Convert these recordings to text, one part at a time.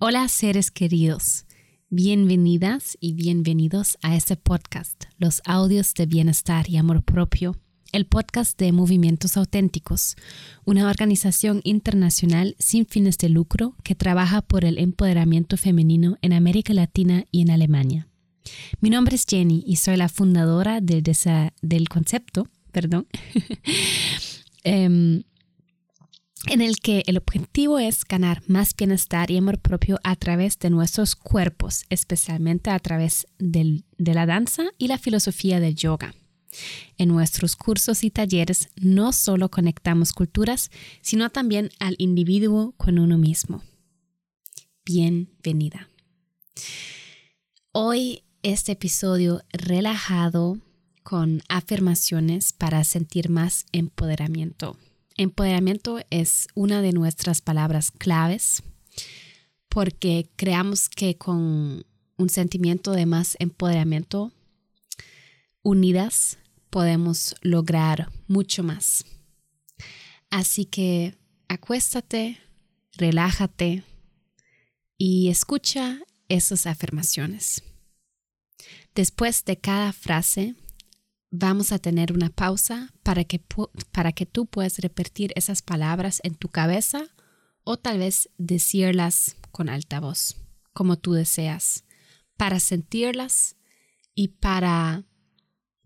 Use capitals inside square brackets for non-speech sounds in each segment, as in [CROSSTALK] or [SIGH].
Hola seres queridos, bienvenidas y bienvenidos a este podcast, Los Audios de Bienestar y Amor Propio, el podcast de Movimientos Auténticos, una organización internacional sin fines de lucro que trabaja por el empoderamiento femenino en América Latina y en Alemania. Mi nombre es Jenny y soy la fundadora del, concepto, [LAUGHS] perdón, [LAUGHS] em, en el que el objetivo es ganar más bienestar y amor propio a través de nuestros cuerpos, especialmente a través de la danza y la filosofía del yoga. En nuestros cursos y talleres no solo conectamos culturas, sino también al individuo con uno mismo. Bienvenida. Hoy este episodio relajado con afirmaciones para sentir más empoderamiento. Empoderamiento es una de nuestras palabras claves porque creamos que con un sentimiento de más empoderamiento, unidas podemos lograr mucho más. Así que acuéstate, relájate y escucha esas afirmaciones. Después de cada frase, vamos a tener una pausa para que, para que tú puedas repetir esas palabras en tu cabeza o tal vez decirlas con alta voz, como tú deseas, para sentirlas y para,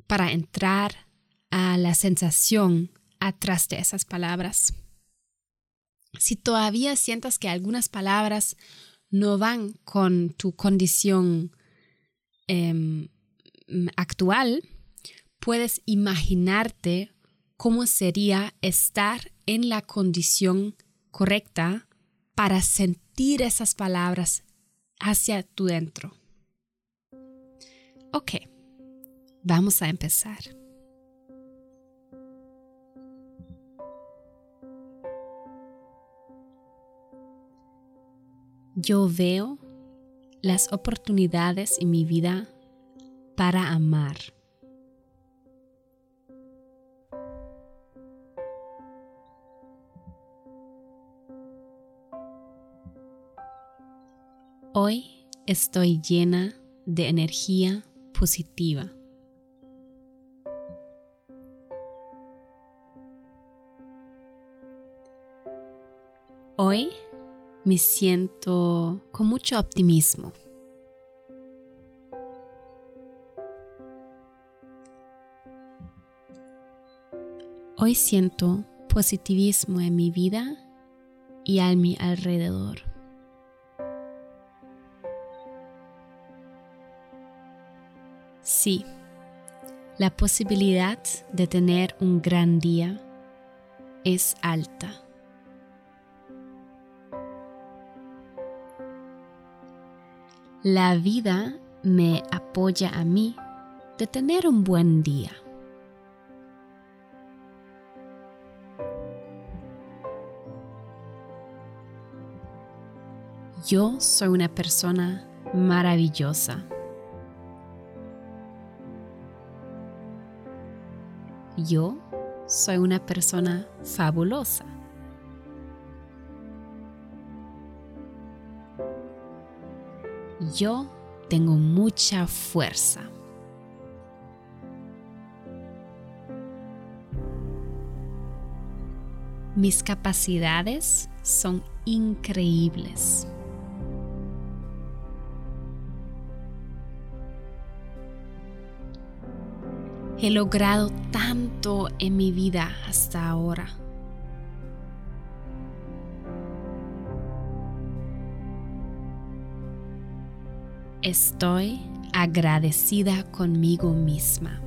para entrar a la sensación atrás de esas palabras. Si todavía sientas que algunas palabras no van con tu condición em, actual, puedes imaginarte cómo sería estar en la condición correcta para sentir esas palabras hacia tu dentro. Ok, vamos a empezar. Yo veo las oportunidades en mi vida para amar. Hoy estoy llena de energía positiva. Hoy me siento con mucho optimismo. Hoy siento positivismo en mi vida y a mi alrededor. Sí, la posibilidad de tener un gran día es alta. La vida me apoya a mí de tener un buen día. Yo soy una persona maravillosa. Yo soy una persona fabulosa. Yo tengo mucha fuerza. Mis capacidades son increíbles. He logrado tanto en mi vida hasta ahora. Estoy agradecida conmigo misma.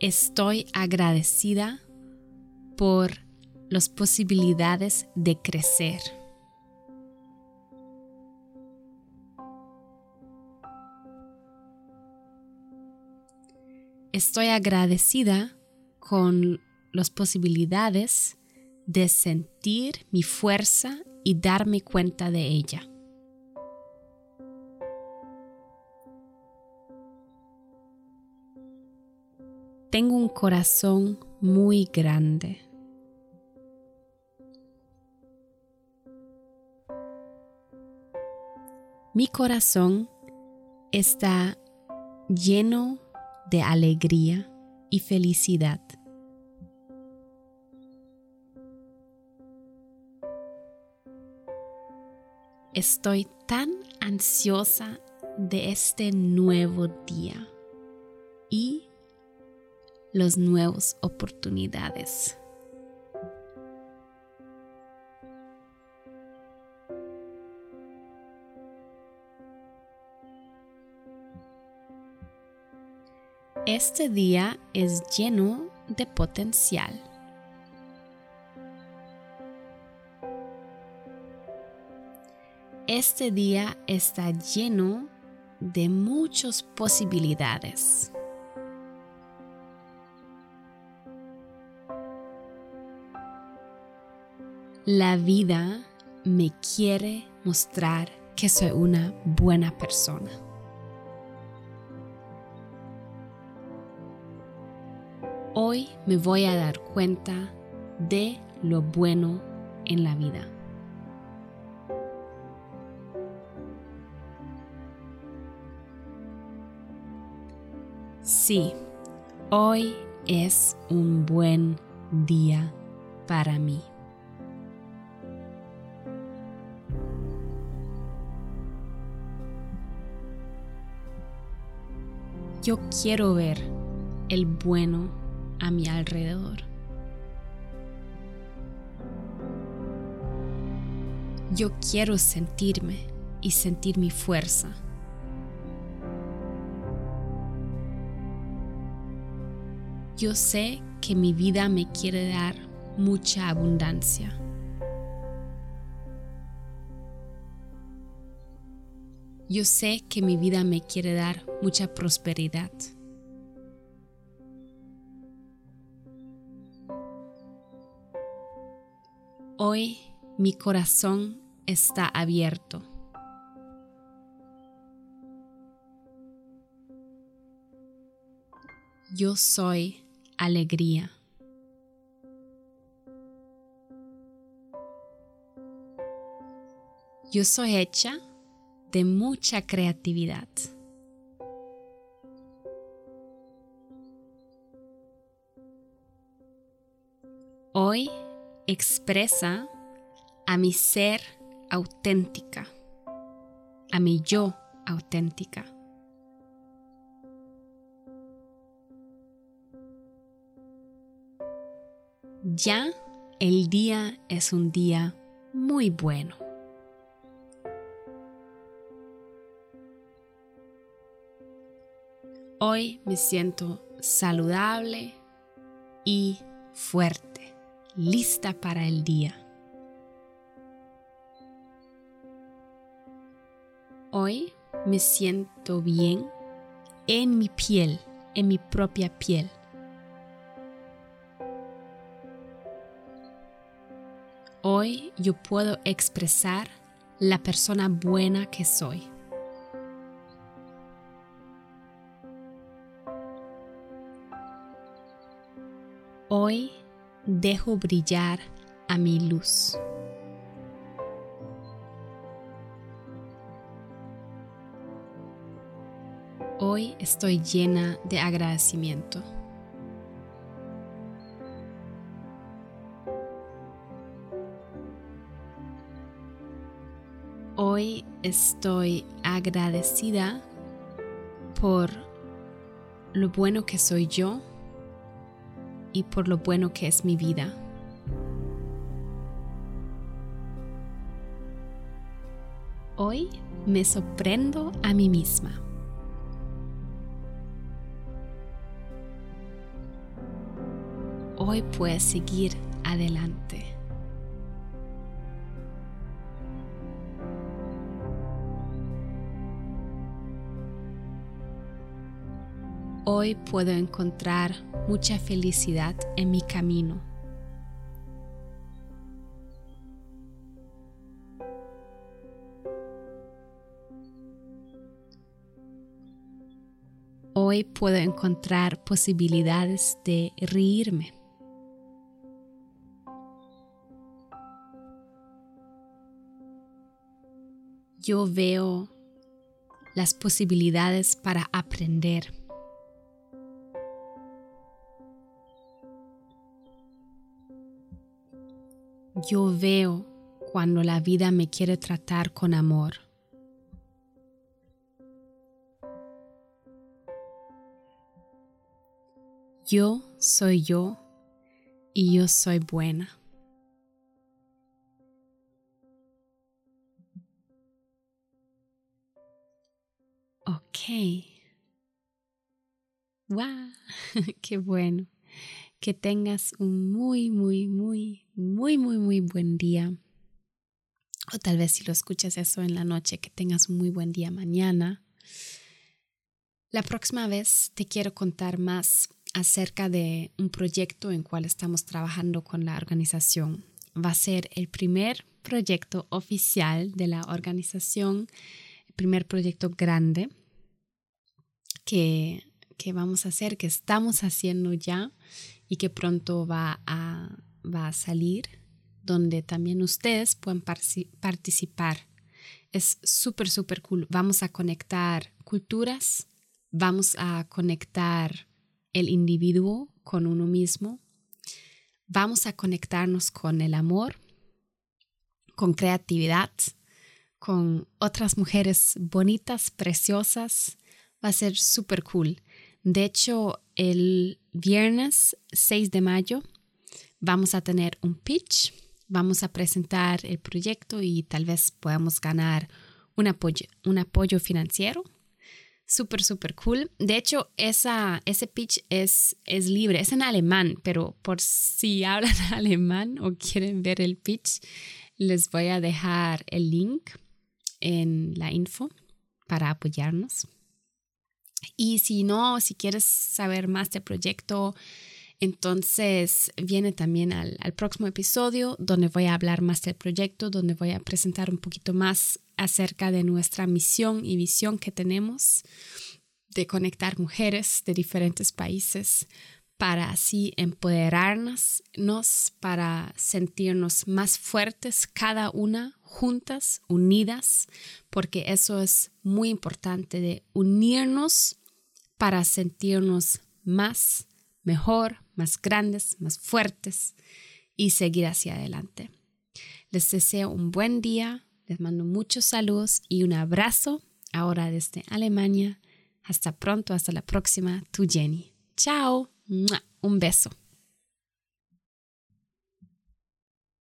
Estoy agradecida por las posibilidades de crecer. Estoy agradecida con las posibilidades de sentir mi fuerza y darme cuenta de ella. tengo un corazón muy grande. Mi corazón está lleno de alegría y felicidad. Estoy tan ansiosa de este nuevo día y las nuevas oportunidades. Este día es lleno de potencial. Este día está lleno de muchas posibilidades. La vida me quiere mostrar que soy una buena persona. Hoy me voy a dar cuenta de lo bueno en la vida. Sí, hoy es un buen día para mí. Yo quiero ver el bueno a mi alrededor. Yo quiero sentirme y sentir mi fuerza. Yo sé que mi vida me quiere dar mucha abundancia. Yo sé que mi vida me quiere dar mucha prosperidad. Hoy mi corazón está abierto. Yo soy alegría. Yo soy hecha de mucha creatividad. Hoy expresa a mi ser auténtica, a mi yo auténtica. Ya el día es un día muy bueno. Hoy me siento saludable y fuerte, lista para el día. Hoy me siento bien en mi piel, en mi propia piel. Hoy yo puedo expresar la persona buena que soy. Hoy dejo brillar a mi luz. Hoy estoy llena de agradecimiento. Hoy estoy agradecida por lo bueno que soy yo y por lo bueno que es mi vida. Hoy me sorprendo a mí misma. Hoy puedes seguir adelante. Hoy puedo encontrar mucha felicidad en mi camino. Hoy puedo encontrar posibilidades de reírme. Yo veo las posibilidades para aprender. Yo veo cuando la vida me quiere tratar con amor. Yo soy yo y yo soy buena. Ok. ¡Wow! [LAUGHS] ¡Qué bueno! Que tengas un muy, muy, muy, muy, muy, muy buen día. O tal vez si lo escuchas eso en la noche, que tengas un muy buen día mañana. La próxima vez te quiero contar más acerca de un proyecto en cual estamos trabajando con la organización. Va a ser el primer proyecto oficial de la organización, el primer proyecto grande que, que vamos a hacer, que estamos haciendo ya y que pronto va a, va a salir, donde también ustedes pueden participar. Es súper, súper cool. Vamos a conectar culturas, vamos a conectar el individuo con uno mismo. Vamos a conectarnos con el amor, con creatividad, con otras mujeres bonitas, preciosas. Va a ser súper cool. De hecho, el viernes 6 de mayo vamos a tener un pitch. Vamos a presentar el proyecto y tal vez podamos ganar un apoyo, un apoyo financiero súper, súper cool. De hecho, ese pitch es, es libre, es en alemán, pero por si [LAUGHS] hablan alemán o quieren ver el pitch, les voy a dejar el link en la info para apoyarnos. Y si no, si quieres saber más del proyecto, entonces viene también al, al, próximo episodio donde voy a hablar más del proyecto, donde voy a presentar un poquito más acerca de nuestra misión y visión que tenemos de conectar mujeres de diferentes países para así empoderarnos, para sentirnos más fuertes cada una, juntas, unidas, porque eso es muy importante de unirnos para sentirnos más, mejor, más grandes, más fuertes y seguir hacia adelante. Les deseo un buen día, les mando muchos saludos y un abrazo ahora desde Alemania. Hasta pronto, hasta la próxima, tu Jenny. Chao, un beso.